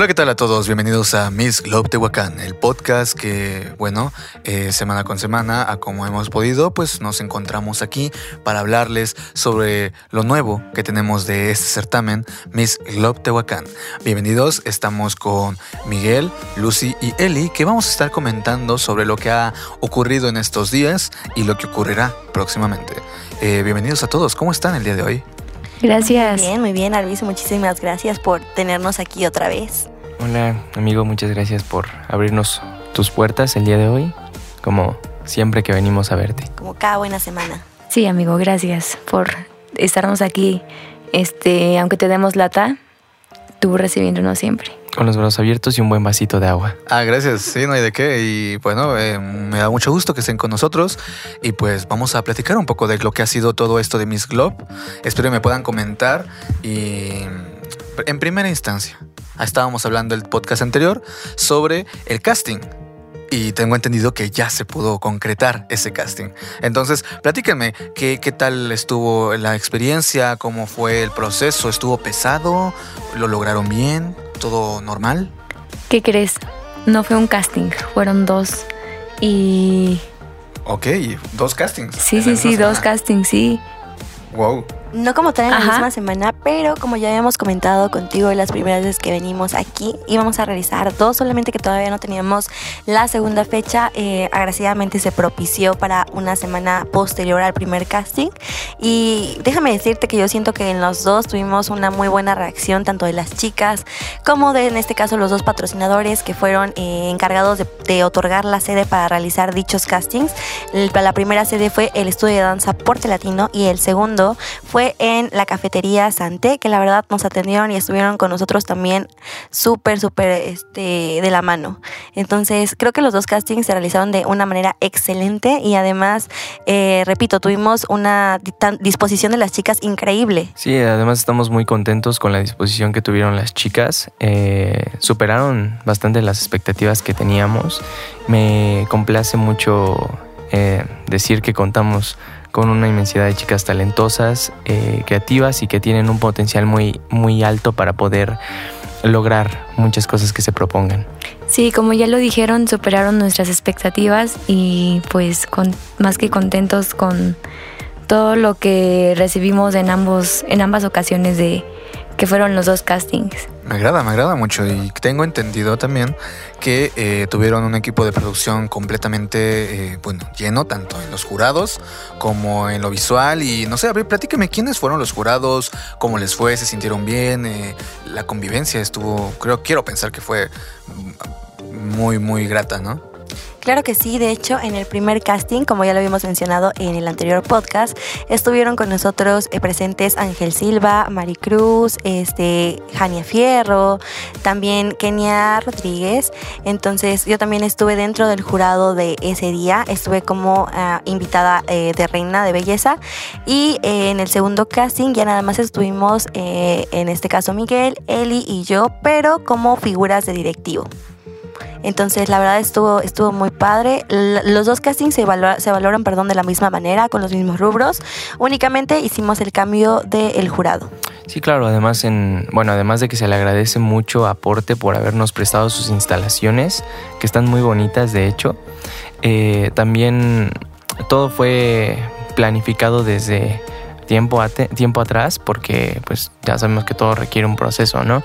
Hola, ¿qué tal a todos? Bienvenidos a Miss Globe Tehuacán, el podcast que, bueno, eh, semana con semana, a como hemos podido, pues nos encontramos aquí para hablarles sobre lo nuevo que tenemos de este certamen, Miss Globe Tehuacán. Bienvenidos, estamos con Miguel, Lucy y Eli, que vamos a estar comentando sobre lo que ha ocurrido en estos días y lo que ocurrirá próximamente. Eh, bienvenidos a todos, ¿cómo están el día de hoy? Gracias. Muy bien, muy bien, Arviso. Muchísimas gracias por tenernos aquí otra vez. Hola, amigo, muchas gracias por abrirnos tus puertas el día de hoy, como siempre que venimos a verte. Como cada buena semana. Sí, amigo, gracias por estarnos aquí. Este, aunque te demos lata, tú recibiéndonos siempre. Con los brazos abiertos y un buen vasito de agua. Ah, gracias. Sí, no hay de qué. Y bueno, eh, me da mucho gusto que estén con nosotros. Y pues vamos a platicar un poco de lo que ha sido todo esto de Miss Globe. Espero que me puedan comentar. Y en primera instancia, estábamos hablando el podcast anterior sobre el casting. Y tengo entendido que ya se pudo concretar ese casting. Entonces, platíquenme, ¿qué, ¿qué tal estuvo la experiencia? ¿Cómo fue el proceso? ¿Estuvo pesado? ¿Lo lograron bien? ¿Todo normal? ¿Qué crees? No fue un casting, fueron dos. Y Ok, dos castings. sí, sí, sí, dos castings, sí. Wow. No como tal en la misma semana, pero como ya habíamos comentado contigo las primeras veces que venimos aquí, íbamos a realizar dos, solamente que todavía no teníamos la segunda fecha. Eh, agraciadamente se propició para una semana posterior al primer casting. Y déjame decirte que yo siento que en los dos tuvimos una muy buena reacción, tanto de las chicas como de, en este caso, los dos patrocinadores que fueron eh, encargados de, de otorgar la sede para realizar dichos castings. El- la primera sede fue el estudio de danza Porte Latino y el segundo fue en la cafetería Santé, que la verdad nos atendieron y estuvieron con nosotros también súper, súper este, de la mano. Entonces, creo que los dos castings se realizaron de una manera excelente y además, eh, repito, tuvimos una disposición de las chicas increíble. Sí, además estamos muy contentos con la disposición que tuvieron las chicas. Eh, superaron bastante las expectativas que teníamos. Me complace mucho eh, decir que contamos con una inmensidad de chicas talentosas, eh, creativas y que tienen un potencial muy, muy alto para poder lograr muchas cosas que se propongan. Sí, como ya lo dijeron, superaron nuestras expectativas y pues con, más que contentos con todo lo que recibimos en ambos, en ambas ocasiones de que fueron los dos castings. Me agrada, me agrada mucho. Y tengo entendido también que eh, tuvieron un equipo de producción completamente, eh, bueno, lleno, tanto en los jurados como en lo visual. Y no sé, a ver, platíqueme quiénes fueron los jurados, cómo les fue, se sintieron bien, eh, la convivencia estuvo, creo, quiero pensar que fue muy, muy grata, ¿no? Claro que sí, de hecho en el primer casting, como ya lo habíamos mencionado en el anterior podcast, estuvieron con nosotros eh, presentes Ángel Silva, Maricruz, este, Jania Fierro, también Kenia Rodríguez. Entonces yo también estuve dentro del jurado de ese día, estuve como ah, invitada eh, de reina de belleza y eh, en el segundo casting ya nada más estuvimos, eh, en este caso Miguel, Eli y yo, pero como figuras de directivo. Entonces, la verdad estuvo, estuvo muy padre. Los dos castings se, se valoran perdón, de la misma manera, con los mismos rubros. Únicamente hicimos el cambio del jurado. Sí, claro, además en, bueno, además de que se le agradece mucho Aporte por habernos prestado sus instalaciones, que están muy bonitas de hecho. eh, también todo fue planificado desde tiempo, tiempo atrás, porque pues ya sabemos que todo requiere un proceso, ¿no?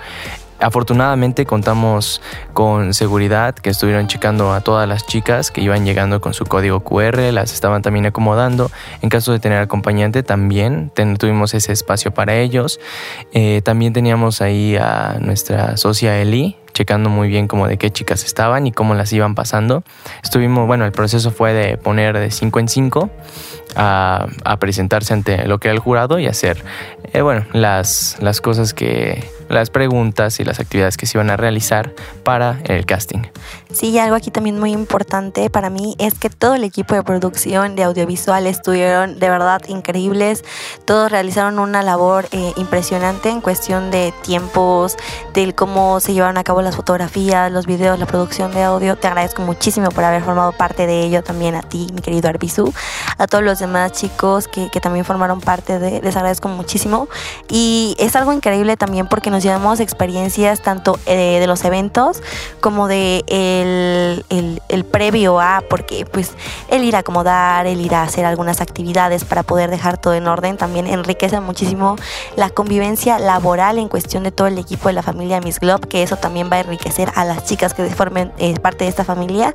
Afortunadamente contamos con seguridad que estuvieron checando a todas las chicas que iban llegando con su código QR, las estaban también acomodando. En caso de tener acompañante también tuvimos ese espacio para ellos. Eh, también teníamos ahí a nuestra socia Eli checando muy bien como de qué chicas estaban y cómo las iban pasando. Estuvimos, bueno, el proceso fue de poner de 5 en 5 a, a presentarse ante lo que era el jurado y hacer, eh, bueno, las, las cosas que, las preguntas y las actividades que se iban a realizar para el casting. Sí, algo aquí también muy importante para mí es que todo el equipo de producción de audiovisual estuvieron de verdad increíbles. Todos realizaron una labor eh, impresionante en cuestión de tiempos, del cómo se llevaron a cabo las fotografías, los videos, la producción de audio. Te agradezco muchísimo por haber formado parte de ello también a ti, mi querido Arbizu, a todos los demás chicos que, que también formaron parte de, les agradezco muchísimo. Y es algo increíble también porque nos llevamos experiencias tanto eh, de los eventos como de el, el, previo a, porque pues el ir a acomodar, el ir a hacer algunas actividades para poder dejar todo en orden, también enriquece muchísimo la convivencia laboral en cuestión de todo el equipo de la familia Miss Globe, que eso también va a enriquecer a las chicas que formen eh, parte de esta familia,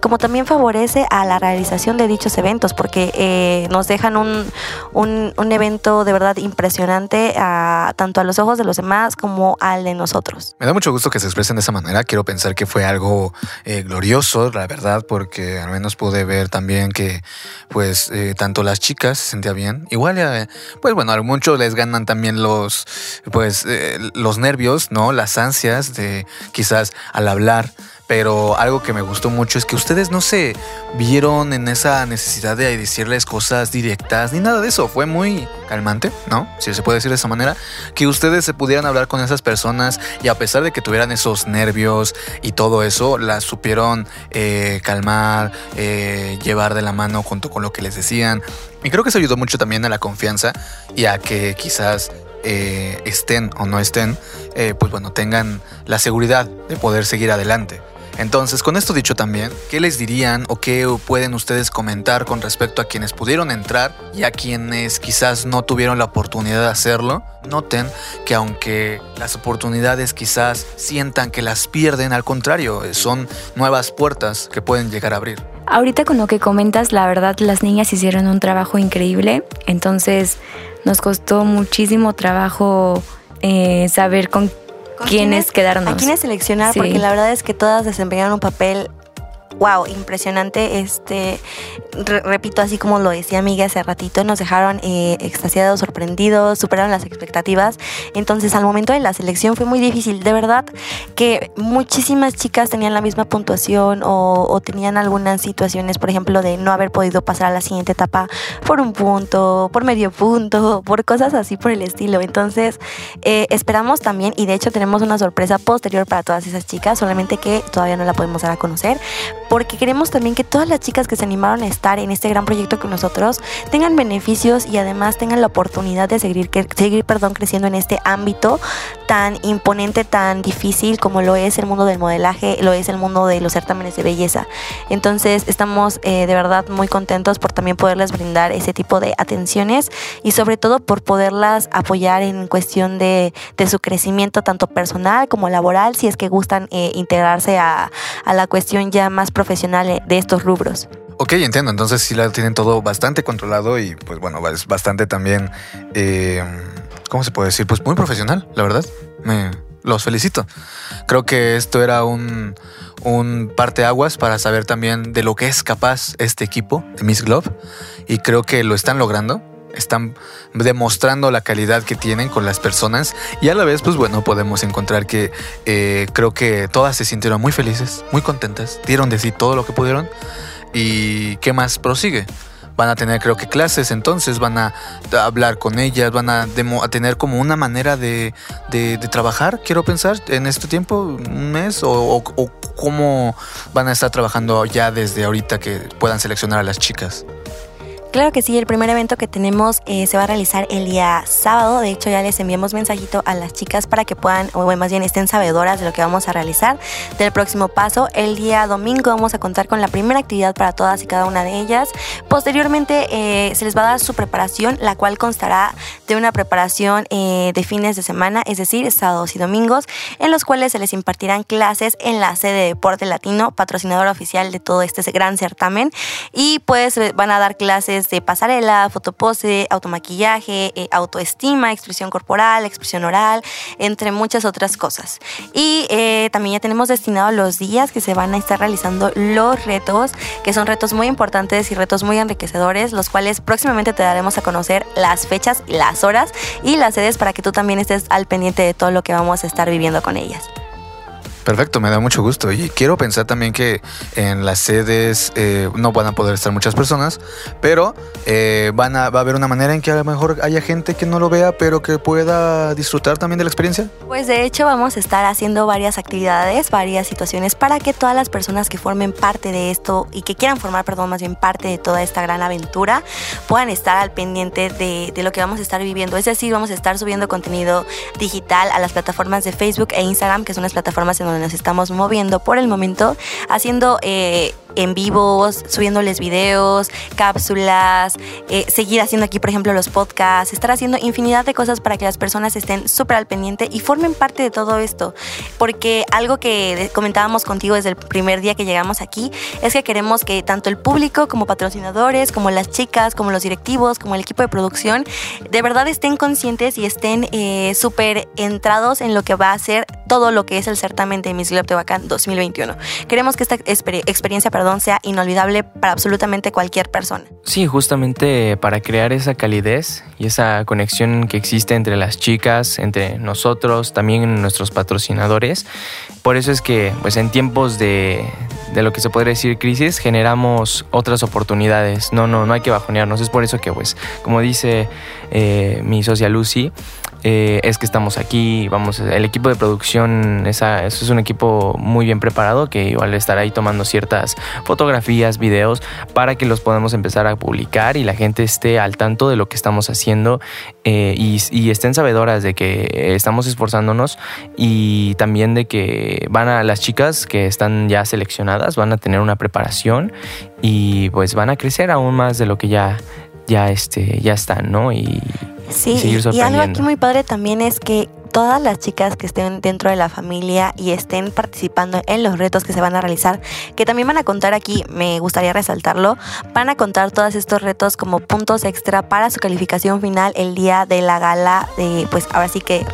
como también favorece a la realización de dichos eventos, porque eh, nos dejan un, un, un, evento de verdad impresionante a, tanto a los ojos de los demás como al de nosotros. Me da mucho gusto que se expresen de esa manera, quiero pensar que fue algo eh, glorioso, la verdad, porque al menos pude ver también que pues tanto las chicas se sentían bien, igual pues bueno, a muchos les ganan también los pues los nervios, ¿no? Las ansias de quizás al hablar pero algo que me gustó mucho es que ustedes no se vieron en esa necesidad de decirles cosas directas ni nada de eso. Fue muy calmante, ¿no? Si se puede decir de esa manera, que ustedes se pudieran hablar con esas personas y a pesar de que tuvieran esos nervios y todo eso, las supieron eh, calmar, eh, llevar de la mano junto con lo que les decían. Y creo que eso ayudó mucho también a la confianza y a que quizás eh, estén o no estén, pues bueno, tengan la seguridad de poder seguir adelante. Entonces, con esto dicho también, ¿qué les dirían o qué pueden ustedes comentar con respecto a quienes pudieron entrar y a quienes quizás no tuvieron la oportunidad de hacerlo? Noten que aunque las oportunidades quizás sientan que las pierden, al contrario, son nuevas puertas que pueden llegar a abrir. Ahorita con lo que comentas, la verdad las niñas hicieron un trabajo increíble, entonces nos costó muchísimo trabajo eh, saber con quiénes quedaron. A quiénes seleccionar, porque la verdad es que todas desempeñaron un papel wow, impresionante. Este, repito, así como lo decía Miguel hace ratito, nos dejaron eh, extasiados, sorprendidos, superaron las expectativas. Entonces, al momento de la selección fue muy difícil. De verdad que muchísimas chicas tenían la misma puntuación o, tenían algunas situaciones, por ejemplo, de no haber podido pasar a la siguiente etapa por un punto, por medio punto, por cosas así por el estilo. Entonces, eh, esperamos también, y de hecho tenemos una sorpresa posterior para todas esas chicas, solamente que todavía no la podemos dar a conocer porque queremos también que todas las chicas que se animaron a estar en este gran proyecto con nosotros tengan beneficios y además tengan la oportunidad de seguir, seguir perdón, creciendo en este ámbito tan imponente, tan difícil como lo es el mundo del modelaje, lo es el mundo de los certámenes de belleza. Entonces estamos eh, de verdad muy contentos por también poderles brindar ese tipo de atenciones y sobre todo por poderlas apoyar en cuestión de, su crecimiento tanto personal como laboral, si es que gustan eh, integrarse a, a la cuestión ya más profesional de estos rubros. Ok, entiendo. Entonces sí la tienen todo bastante controlado y pues bueno, es bastante también, eh, ¿cómo se puede decir? Pues muy profesional, la verdad. Me los felicito. Creo que esto era un, un parteaguas para saber también de lo que es capaz este equipo de Miss Glove y creo que lo están logrando están demostrando la calidad que tienen con las personas y a la vez, pues bueno, podemos encontrar que eh, creo que todas se sintieron muy felices, muy contentas, dieron de sí todo lo que pudieron y qué más prosigue. Van a tener creo que clases, entonces van a hablar con ellas, van a, tener como una manera de, trabajar, quiero pensar, en este tiempo, un mes, o, o cómo van a estar trabajando ya desde ahorita que puedan seleccionar a las chicas. Claro que sí, el primer evento que tenemos eh, se va a realizar el día sábado. De hecho, ya les enviamos mensajito a las chicas para que puedan, o más bien estén sabedoras de lo que vamos a realizar del próximo paso. El día domingo vamos a contar con la primera actividad para todas y cada una de ellas. Posteriormente eh, se les va a dar su preparación, la cual constará de una preparación eh, de fines de semana, es decir, sábados y domingos, en los cuales se les impartirán clases en la sede de Deporte Latino, patrocinador oficial de todo este gran certamen. Y pues van a dar clases de pasarela, fotopose, automaquillaje, eh, autoestima, expresión corporal, expresión oral, entre muchas otras cosas. Y eh, también ya tenemos destinados los días que se van a estar realizando los retos, que son retos muy importantes y retos muy enriquecedores, los cuales próximamente te daremos a conocer las fechas, las horas y las sedes para que tú también estés al pendiente de todo lo que vamos a estar viviendo con ellas. Perfecto, me da mucho gusto. Y quiero pensar también que en las sedes eh, no van a poder estar muchas personas, pero eh, van a, va a haber una manera en que a lo mejor haya gente que no lo vea, pero que pueda disfrutar también de la experiencia. Pues de hecho vamos a estar haciendo varias actividades, varias situaciones para que todas las personas que formen parte de esto y que quieran formar, perdón, más bien parte de toda esta gran aventura, puedan estar al pendiente de, lo que vamos a estar viviendo. Es decir, vamos a estar subiendo contenido digital a las plataformas de Facebook e Instagram, que son las plataformas en donde nos estamos moviendo por el momento, haciendo eh, en vivos, subiéndoles videos, cápsulas, eh, seguir haciendo aquí, por ejemplo, los podcasts, estar haciendo infinidad de cosas para que las personas estén súper al pendiente y formen parte de todo esto. Porque algo que comentábamos contigo desde el primer día que llegamos aquí es que queremos que tanto el público como patrocinadores, como las chicas, como los directivos, como el equipo de producción, de verdad estén conscientes y estén eh, súper entrados en lo que va a ser todo lo que es el certamen de Miss Globe Tehuacán 2021. Queremos que esta experiencia, perdón, sea inolvidable para absolutamente cualquier persona. Sí, justamente para crear esa calidez y esa conexión que existe entre las chicas, entre nosotros, también nuestros patrocinadores. Por eso es que, pues en tiempos de, de lo que se podría decir crisis, generamos otras oportunidades. No, no, no hay que bajonearnos. Es por eso que, pues, como dice eh, mi socia Lucy, eh, es que estamos aquí, vamos, el equipo de producción, es un equipo muy bien preparado que igual estará ahí tomando ciertas fotografías, videos, para que los podamos empezar a publicar y la gente esté al tanto de lo que estamos haciendo eh, y, estén sabedoras de que estamos esforzándonos y también de que van a las chicas que están ya seleccionadas, van a tener una preparación y pues van a crecer aún más de lo que ya, ya, este, ya están, ¿no? Sí, y, algo aquí muy padre también es que todas las chicas que estén dentro de la familia y estén participando en los retos que se van a realizar, que también van a contar aquí, me gustaría resaltarlo, van a contar todos estos retos como puntos extra para su calificación final el día de la gala, de, pues ahora sí que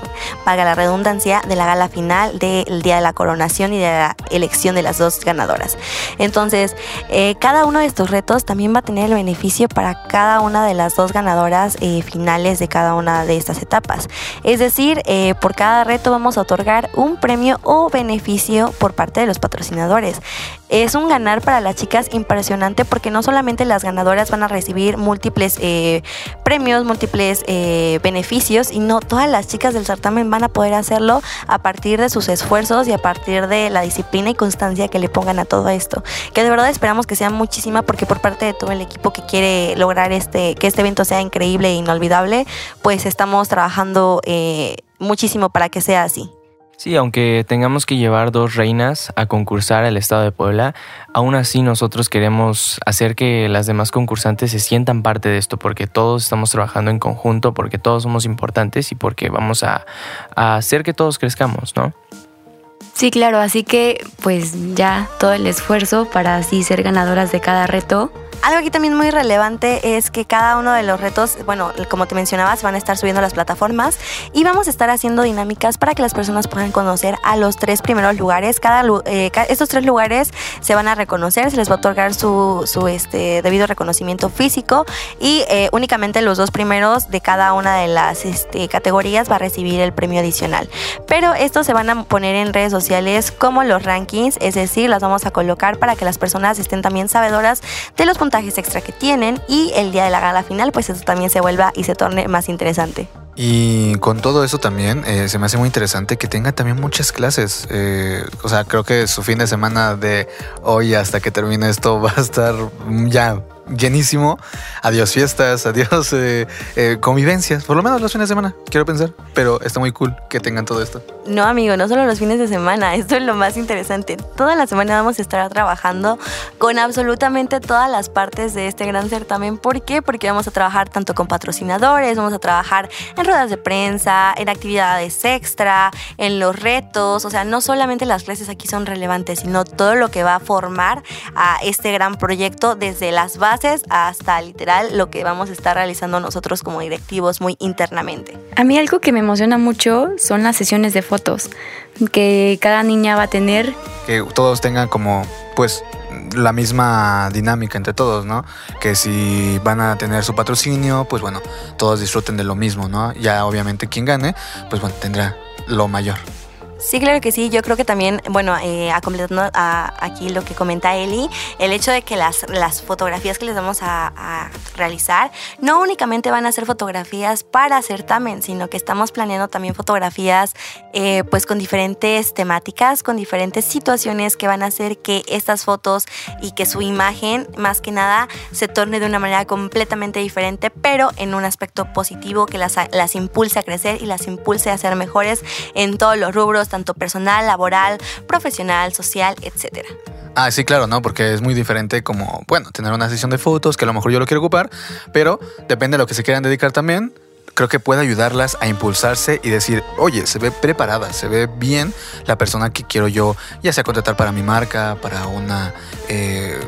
paga la redundancia, de la gala final del día de la coronación y de la elección de las dos ganadoras. Entonces, eh, cada uno de estos retos también va a tener el beneficio para cada una de las dos ganadoras eh, finales de cada una de estas etapas. Es decir, eh, por cada reto vamos a otorgar un premio o beneficio por parte de los patrocinadores. Es un ganar para las chicas impresionante porque no solamente las ganadoras van a recibir múltiples eh, premios, múltiples eh, beneficios, sino todas las chicas del certamen van a poder hacerlo a partir de sus esfuerzos y a partir de la disciplina y constancia que le pongan a todo esto. Que de verdad esperamos que sea muchísima porque por parte de todo el equipo que quiere lograr este, que este evento sea increíble e inolvidable, pues estamos trabajando eh, muchísimo para que sea así. Sí, aunque tengamos que llevar dos reinas a concursar al estado de Puebla, aún así nosotros queremos hacer que las demás concursantes se sientan parte de esto, porque todos estamos trabajando en conjunto, porque todos somos importantes y porque vamos a, a hacer que todos crezcamos, ¿no? Sí, claro, así que pues ya todo el esfuerzo para así ser ganadoras de cada reto algo aquí también muy relevante es que cada uno de los retos, bueno, como te mencionaba, se van a estar subiendo las plataformas y vamos a estar haciendo dinámicas para que las personas puedan conocer a los tres primeros lugares. Eh, estos tres lugares se van a reconocer, se les va a otorgar su, su este, debido reconocimiento físico y eh, únicamente los dos primeros de cada una de las este, categorías va a recibir el premio adicional. Pero estos se van a poner en redes sociales como los rankings, es decir, las vamos a colocar para que las personas estén también sabedoras de los puntajes extra que tienen y el día de la gala final pues eso también se vuelva y se torne más interesante. Y con todo eso también eh, se me hace muy interesante que tenga también muchas clases. Eh, o sea, creo que su fin de semana de hoy hasta que termine esto va a estar ya llenísimo. Adiós fiestas, adiós eh, eh, convivencias, por lo menos los fines de semana, quiero pensar. Pero está muy cool que tengan todo esto. No, amigo, no solo los fines de semana, esto es lo más interesante. Toda la semana vamos a estar trabajando con absolutamente todas las partes de este gran certamen. ¿Por qué? Porque vamos a trabajar tanto con patrocinadores, vamos a trabajar en ruedas de prensa, en actividades extra, en los retos. O sea, no solamente las clases aquí son relevantes, sino todo lo que va a formar a este gran proyecto desde las bases hasta literal lo que vamos a estar realizando nosotros como directivos muy internamente. A mí algo que me emociona mucho son las sesiones de fotos que cada niña va a tener. Que todos tengan como, pues, la misma dinámica entre todos, ¿no? Que si van a tener su patrocinio, pues bueno, todos disfruten de lo mismo, ¿no? Ya obviamente quien gane, pues bueno, tendrá lo mayor. Sí, claro que sí. Yo creo que también, bueno, eh, a completando aquí lo que comenta Eli, el hecho de que las, las fotografías que les vamos a, a, realizar no únicamente van a ser fotografías para certamen, sino que estamos planeando también fotografías eh, pues con diferentes temáticas, con diferentes situaciones que van a hacer que estas fotos y que su imagen, más que nada, se torne de una manera completamente diferente, pero en un aspecto positivo que las, las impulse a crecer y las impulse a ser mejores en todos los rubros, tanto personal, laboral, profesional, social, etcétera. Ah, sí, claro, ¿no? Porque es muy diferente como, bueno, tener una sesión de fotos que a lo mejor yo lo quiero ocupar, pero depende de lo que se quieran dedicar también. Creo que puede ayudarlas a impulsarse y decir, oye, se ve preparada, se ve bien la persona que quiero yo, ya sea contratar para mi marca, para una eh,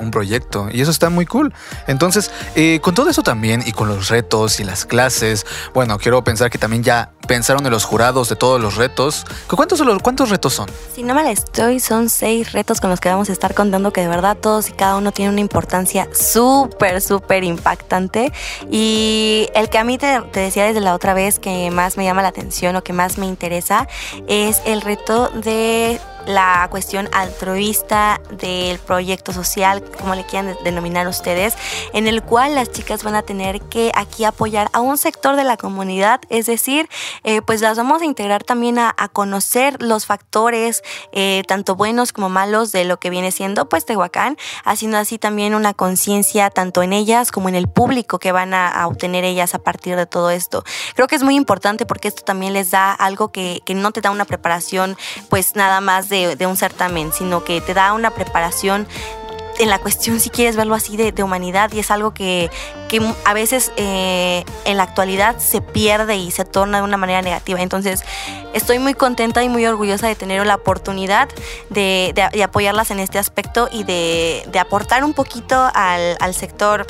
un proyecto y eso está muy cool. Entonces, eh, con todo eso también y con los retos y las clases, bueno, quiero pensar que también ya pensaron en los jurados de todos los retos. ¿Cuántos, cuántos retos son? Si no mal estoy, son seis retos con los que vamos a estar contando que de verdad todos y cada uno tiene una importancia súper, súper impactante. Y el que a mí te, te decía desde la otra vez que más me llama la atención o que más me interesa es el reto de la cuestión altruista del proyecto social, como le quieran denominar ustedes, en el cual las chicas van a tener que aquí apoyar a un sector de la comunidad, es decir, eh, pues las vamos a integrar también a, a conocer los factores, eh, tanto buenos como malos, de lo que viene siendo pues Tehuacán, haciendo así también una conciencia tanto en ellas como en el público que van a, a, obtener ellas a partir de todo esto. Creo que es muy importante porque esto también les da algo que, que no te da una preparación pues nada más de, de un certamen, sino que te da una preparación en la cuestión, si quieres verlo así, de, de humanidad y es algo que, que a veces eh, en la actualidad se pierde y se torna de una manera negativa. Entonces, estoy muy contenta y muy orgullosa de tener la oportunidad de, de, apoyarlas en este aspecto y de, de aportar un poquito al, al sector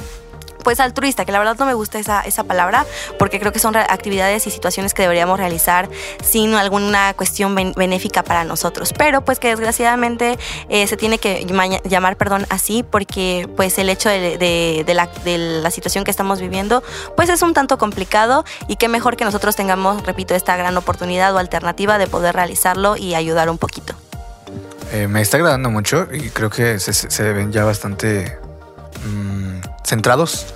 pues altruista, que la verdad no me gusta esa, esa palabra, porque creo que son actividades y situaciones que deberíamos realizar sin alguna cuestión benéfica para nosotros. Pero pues que desgraciadamente eh, se tiene que llamar, perdón, así, porque pues el hecho de, de, la, de la situación que estamos viviendo, pues es un tanto complicado y qué mejor que nosotros tengamos, repito, esta gran oportunidad o alternativa de poder realizarlo y ayudar un poquito. Eh, me está agradando mucho y creo que se, se ven ya bastante mmm, centrados.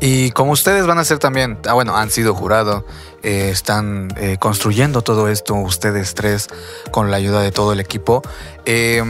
Y como ustedes van a ser también, ah, bueno, han sido jurado, eh, están eh, construyendo todo esto, ustedes tres, con la ayuda de todo el equipo. Eh,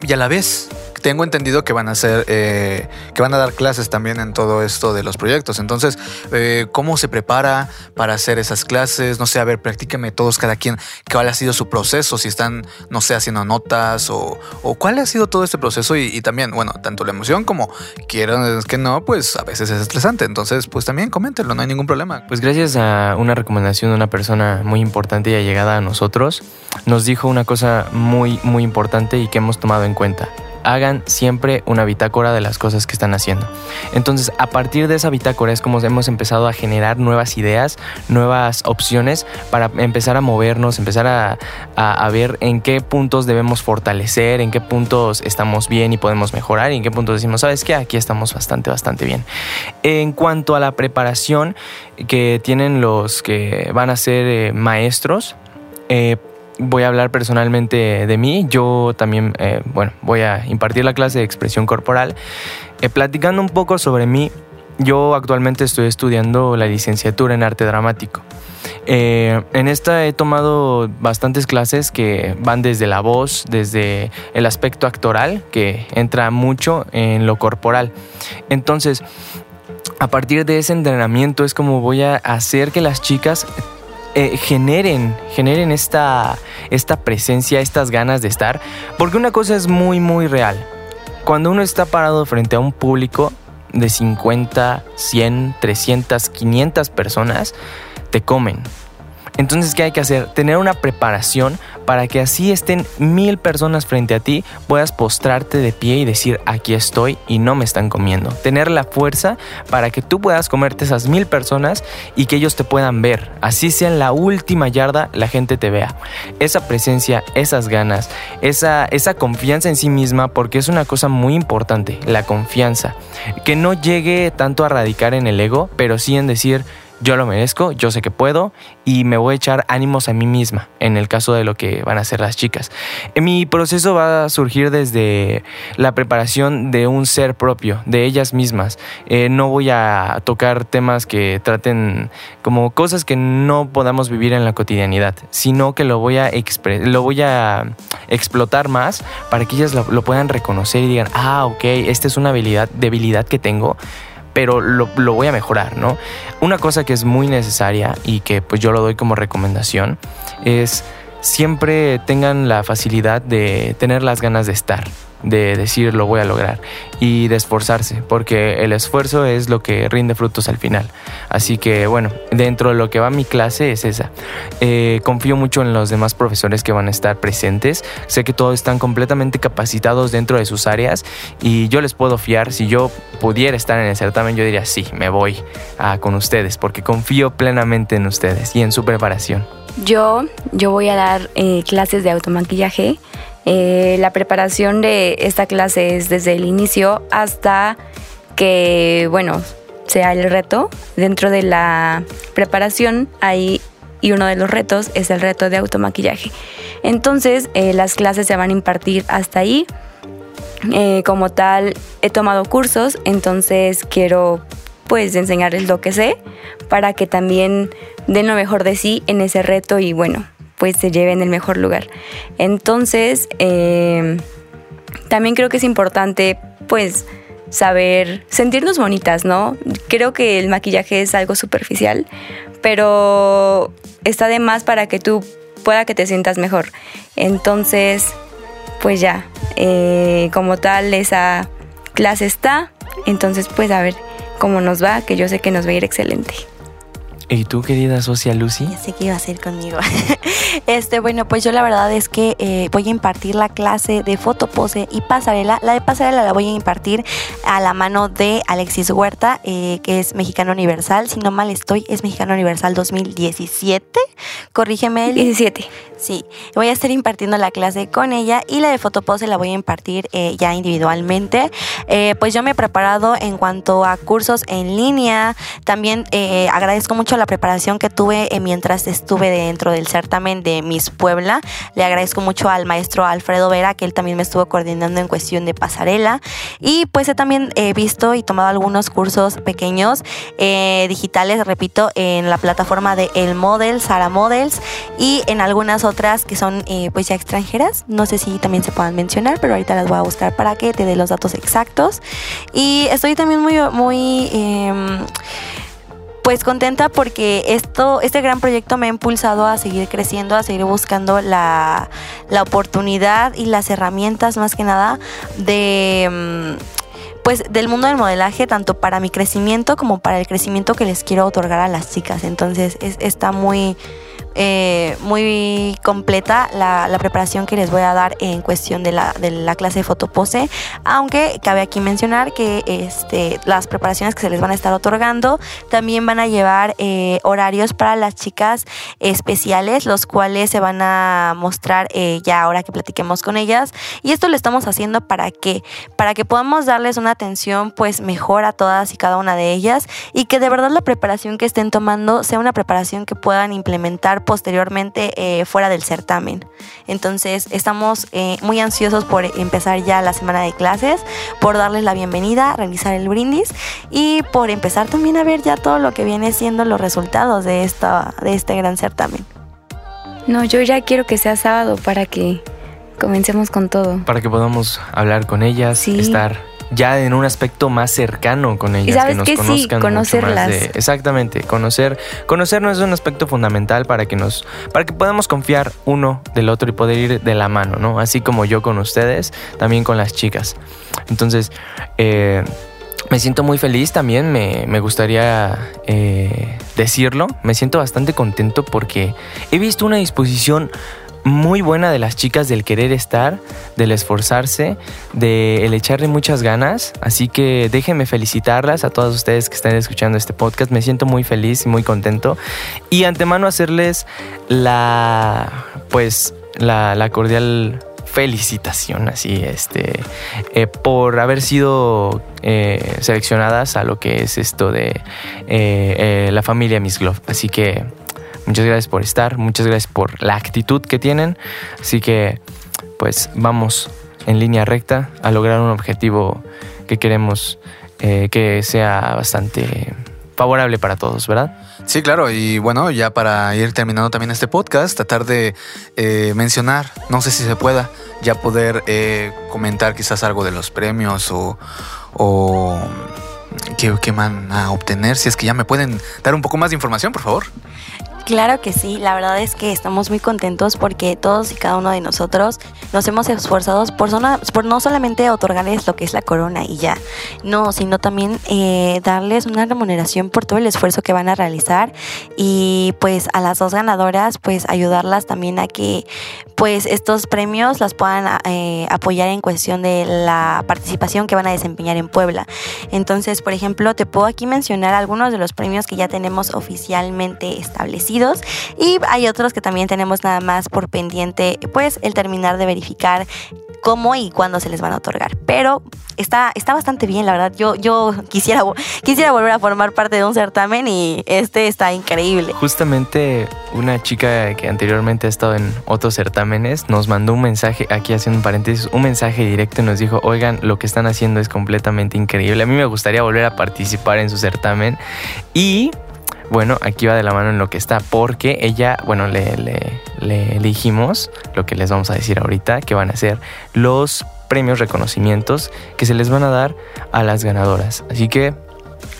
y a la vez, tengo entendido que van a hacer, eh, que van a dar clases también en todo esto de los proyectos. Entonces, eh, ¿cómo se prepara para hacer esas clases? No sé, a ver, practíqueme todos, cada quien, cuál ha sido su proceso, si están, no sé, haciendo notas o, cuál ha sido todo este proceso y, y, también, bueno, tanto la emoción como quieran que no, pues a veces es estresante. Entonces, pues también coméntenlo, no hay ningún problema. Pues gracias a una recomendación de una persona muy importante y allegada a nosotros, nos dijo una cosa muy, muy importante y que hemos tomado en cuenta hagan siempre una bitácora de las cosas que están haciendo. Entonces, a partir de esa bitácora es como hemos empezado a generar nuevas ideas, nuevas opciones para empezar a movernos, empezar a, a, ver en qué puntos debemos fortalecer, en qué puntos estamos bien y podemos mejorar y en qué puntos decimos, ¿sabes qué? Aquí estamos bastante, bastante bien. En cuanto a la preparación que tienen los que van a ser eh, maestros, eh, voy a hablar personalmente de mí. Yo también, eh, bueno, voy a impartir la clase de expresión corporal. Eh, platicando un poco sobre mí, yo actualmente estoy estudiando la licenciatura en arte dramático. Eh, en esta he tomado bastantes clases que van desde la voz, desde el aspecto actoral, que entra mucho en lo corporal. Entonces, a partir de ese entrenamiento es como voy a hacer que las chicas eh, generen, generen esta, esta presencia, estas ganas de estar. Porque una cosa es muy, muy real. Cuando uno está parado frente a un público de 50, 100, 300, 500 personas, te comen. Entonces, ¿qué hay que hacer? Tener una preparación para que así estén mil personas frente a ti, puedas postrarte de pie y decir, aquí estoy y no me están comiendo. Tener la fuerza para que tú puedas comerte esas mil personas y que ellos te puedan ver. Así sea en la última yarda, la gente te vea. Esa presencia, esas ganas, esa, esa confianza en sí misma, porque es una cosa muy importante, la confianza. Que no llegue tanto a radicar en el ego, pero sí en decir, yo lo merezco, yo sé que puedo y me voy a echar ánimos a mí misma en el caso de lo que van a hacer las chicas. Mi proceso va a surgir desde la preparación de un ser propio, de ellas mismas. Eh, no voy a tocar temas que traten como cosas que no podamos vivir en la cotidianidad, sino que lo voy a, lo voy a explotar más para que ellas lo, lo puedan reconocer y digan, ah, ok, esta es una habilidad, debilidad que tengo pero lo, voy a mejorar, ¿no? Una cosa que es muy necesaria y que pues yo lo doy como recomendación es siempre tengan la facilidad de tener las ganas de estar de decir lo voy a lograr y de esforzarse, porque el esfuerzo es lo que rinde frutos al final. Así que bueno, dentro de lo que va mi clase es esa. Eh, confío mucho en los demás profesores que van a estar presentes. Sé que todos están completamente capacitados dentro de sus áreas y yo les puedo fiar. Si yo pudiera estar en el certamen, yo diría sí, me voy a, con ustedes, porque confío plenamente en ustedes y en su preparación. Yo, yo voy a dar eh, clases de automaquillaje eh, la preparación de esta clase es desde el inicio hasta que, bueno, sea el reto. Dentro de la preparación hay y uno de los retos es el reto de automaquillaje. Entonces, eh, las clases se van a impartir hasta ahí. Eh, como tal, he tomado cursos, entonces quiero pues enseñarles lo que sé para que también den lo mejor de sí en ese reto y bueno, pues se lleve en el mejor lugar. Entonces, eh, también creo que es importante pues saber sentirnos bonitas, ¿no? Creo que el maquillaje es algo superficial, pero está de más para que tú pueda que te sientas mejor. Entonces, pues ya, eh, como tal, esa clase está. Entonces, pues a ver cómo nos va, que yo sé que nos va a ir excelente. ¿Y tú, querida socia Lucy? Ya sé que iba a ser conmigo. este, bueno, pues yo la verdad es que eh, voy a impartir la clase de fotopose y pasarela. La de pasarela la voy a impartir a la mano de Alexis Huerta, eh, que es Mexicano Universal. Si no mal estoy, es Mexicano Universal 2017. Corrígeme. El... 17. Sí, voy a estar impartiendo la clase con ella y la de fotopose la voy a impartir eh, ya individualmente. pues yo me he preparado en cuanto a cursos en línea. También agradezco mucho la preparación que tuve eh, mientras estuve dentro del certamen de Miss Puebla. Le agradezco mucho al maestro Alfredo Vera, que él también me estuvo coordinando en cuestión de pasarela. Y pues he también he visto y tomado algunos cursos pequeños eh, digitales, repito, en la plataforma de El Model, Sara Models, y en algunas otras que son eh, pues ya extranjeras. No sé si también se puedan mencionar, pero ahorita las voy a buscar para que te dé los datos exactos. Y estoy también muy, muy em, pues contenta porque esto, este gran proyecto me ha impulsado a seguir creciendo, a seguir buscando la, oportunidad y las herramientas más que nada de mm, pues del mundo del modelaje, tanto para mi crecimiento como para el crecimiento que les quiero otorgar a las chicas. Entonces está muy, eh, muy completa la, preparación que les voy a dar en cuestión de la, de la clase de fotopose, aunque cabe aquí mencionar que este, las preparaciones que se les van a estar otorgando también van a llevar eh, horarios para las chicas especiales, los cuales se van a mostrar eh, ya ahora que platiquemos con ellas. Y esto lo estamos haciendo para que, para que podamos darles una atención pues mejor a todas y cada una de ellas y que de verdad la preparación que estén tomando sea una preparación que puedan implementar posteriormente eh, fuera del certamen. Entonces estamos eh, muy ansiosos por empezar ya la semana de clases, por darles la bienvenida, realizar el brindis y por empezar también a ver ya todo lo que viene siendo los resultados de, esta, de este gran certamen. No, yo ya quiero que sea sábado para que comencemos con todo. Para que podamos hablar con ellas, estar ya en un aspecto más cercano con ellas, que nos conozcan conocerlas. exactamente, conocer, conocernos es un aspecto fundamental para que nos, para que podamos confiar uno del otro y poder ir de la mano, ¿no? Así como yo con ustedes, también con las chicas. Entonces, eh, me siento muy feliz también, me, gustaría eh, decirlo, me siento bastante contento porque he visto una disposición muy buena de las chicas del querer estar, del esforzarse, de el echarle muchas ganas. Así que déjenme felicitarlas a todas ustedes que están escuchando este podcast. Me siento muy feliz y muy contento. Y antemano hacerles la, pues, la, la cordial felicitación, así, este, eh, por haber sido eh, seleccionadas a lo que es esto de eh, la familia Miss Glove. Así que muchas gracias por estar, muchas gracias por la actitud que tienen. Así que, pues, vamos en línea recta a lograr un objetivo que queremos que sea bastante favorable para todos, ¿verdad? Sí, claro. Y bueno, ya para ir terminando también este podcast, tratar de eh, mencionar, no sé si se pueda, ya poder eh, comentar quizás algo de los premios o, o qué van a obtener, si es que ya me pueden dar un poco más de información, por favor. Claro que sí, la verdad es que estamos muy contentos porque todos y cada uno de nosotros nos hemos esforzado por, por no solamente otorgarles lo que es la corona y ya, no, sino también eh, darles una remuneración por todo el esfuerzo que van a realizar y pues a las dos ganadoras pues ayudarlas también a que pues estos premios las puedan eh, apoyar en cuestión de la participación que van a desempeñar en Puebla. Entonces, por ejemplo, te puedo aquí mencionar algunos de los premios que ya tenemos oficialmente establecidos y hay otros que también tenemos nada más por pendiente, pues el terminar de verificar cómo y cuándo se les van a otorgar. Pero está, está bastante bien, la verdad. Yo, yo quisiera, quisiera volver a formar parte de un certamen y este está increíble. Justamente una chica que anteriormente ha estado en otros certámenes nos mandó un mensaje, aquí haciendo un paréntesis, un mensaje directo y nos dijo, oigan, lo que están haciendo es completamente increíble. A mí me gustaría volver a participar en su certamen y bueno, aquí va de la mano en lo que está, porque ella, bueno, le, le, le, dijimos lo que les vamos a decir ahorita, que van a ser los premios, reconocimientos que se les van a dar a las ganadoras. Así que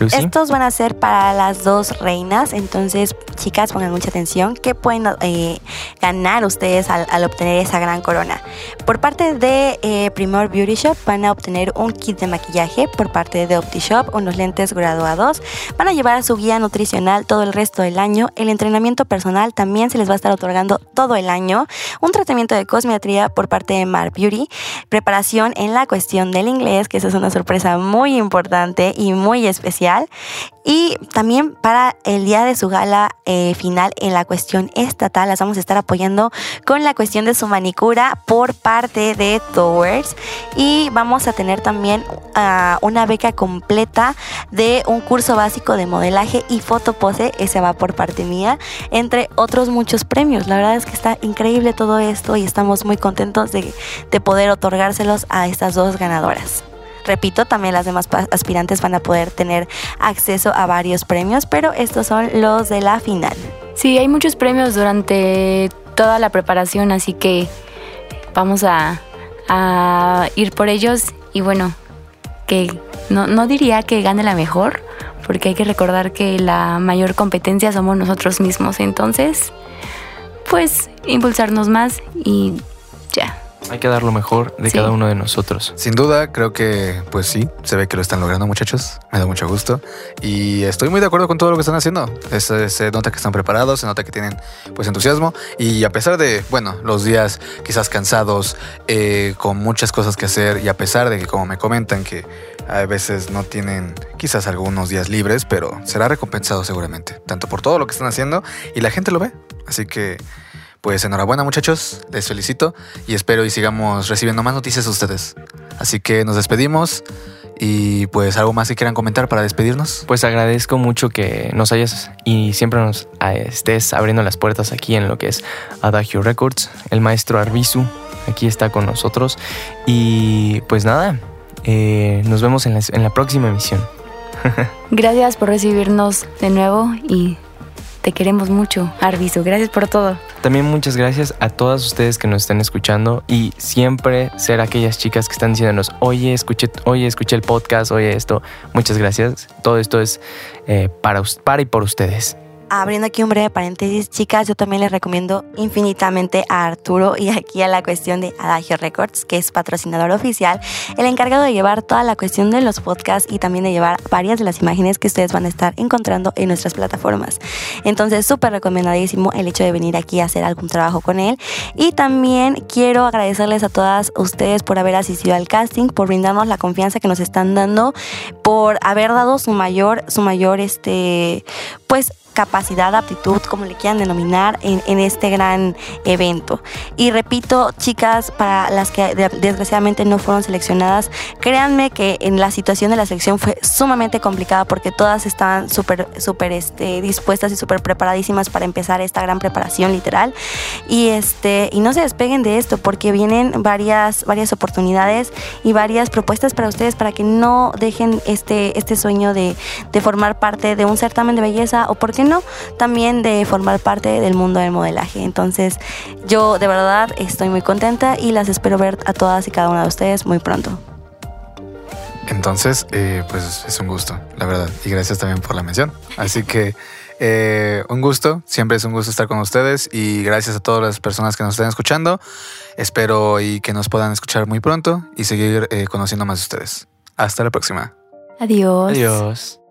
estos van a ser para las dos reinas, entonces chicas pongan mucha atención, ¿qué pueden eh, ganar ustedes al, obtener esa gran corona? Por parte de eh, Primor Beauty Shop van a obtener un kit de maquillaje, por parte de OptiShop unos lentes graduados, van a llevar su guía nutricional todo el resto del año, el entrenamiento personal también se les va a estar otorgando todo el año, un tratamiento de cosmetría por parte de Mar Beauty, preparación en la cuestión del inglés, que esa es una sorpresa muy importante y muy especial y también para el día de su gala eh, final en la cuestión estatal, las vamos a estar apoyando con la cuestión de su manicura por parte de Towers. Y vamos a tener también ah, una beca completa de un curso básico de modelaje y fotopose. Ese va por parte mía, entre otros muchos premios. La verdad es que está increíble todo esto y estamos muy contentos de, de poder otorgárselos a estas dos ganadoras. Repito, también las demás aspirantes van a poder tener acceso a varios premios, pero estos son los de la final. Sí, hay muchos premios durante toda la preparación, así que vamos a, ir por ellos y bueno, que no, no diría que gane la mejor, porque hay que recordar que la mayor competencia somos nosotros mismos, entonces, pues impulsarnos más y ya. Hay que dar lo mejor de cada uno de nosotros. Sin duda, creo que pues sí, se ve que lo están logrando muchachos. Me da mucho gusto. Y estoy muy de acuerdo con todo lo que están haciendo. Se, nota que están preparados, se nota que tienen pues entusiasmo. Y a pesar de, bueno, los días quizás cansados, eh, con muchas cosas que hacer, y a pesar de que como me comentan que a veces no tienen quizás algunos días libres, pero será recompensado seguramente. Tanto por todo lo que están haciendo y la gente lo ve. Así que pues enhorabuena muchachos, les felicito y espero y sigamos recibiendo más noticias de ustedes. Así que nos despedimos y pues algo más que quieran comentar para despedirnos. Pues agradezco mucho que nos hayas y siempre nos ah, estés abriendo las puertas aquí en lo que es Adagio Records. El maestro Arbizu aquí está con nosotros y pues nada, eh, nos vemos en la, en la próxima emisión. Gracias por recibirnos de nuevo y te queremos mucho, Arviso. Gracias por todo. También muchas gracias a todas ustedes que nos están escuchando y siempre ser aquellas chicas que están diciéndonos, oye, escuché, oye, escuché el podcast, oye esto. Muchas gracias. Todo esto es eh, para, para y por ustedes abriendo aquí un breve paréntesis, chicas, yo también les recomiendo infinitamente a Arturo y aquí a la cuestión de Adagio Records, que es patrocinador oficial, el encargado de llevar toda la cuestión de los podcasts y también de llevar varias de las imágenes que ustedes van a estar encontrando en nuestras plataformas. Entonces, súper recomendadísimo el hecho de venir aquí a hacer algún trabajo con él. Y también quiero agradecerles a todas ustedes por haber asistido al casting, por brindarnos la confianza que nos están dando, por haber dado su mayor, su mayor, este, pues, capacidad, aptitud, como le quieran denominar, en, en este gran evento. Y repito, chicas, para las que desgraciadamente no fueron seleccionadas, créanme que en la situación de la selección fue sumamente complicada porque todas estaban súper, súper este, dispuestas y súper preparadísimas para empezar esta gran preparación literal. Y, este, y no se despeguen de esto porque vienen varias, varias oportunidades y varias propuestas para ustedes para que no dejen este, este sueño de, de formar parte de un certamen de belleza o, ¿por qué también de formar parte del mundo del modelaje. Entonces, yo de verdad estoy muy contenta y las espero ver a todas y cada una de ustedes muy pronto. Entonces, eh, pues es un gusto, la verdad. Y gracias también por la mención. Así que eh, un gusto, siempre es un gusto estar con ustedes y gracias a todas las personas que nos estén escuchando. Espero y que nos puedan escuchar muy pronto y seguir eh, conociendo más de ustedes. Hasta la próxima. Adiós. Adiós.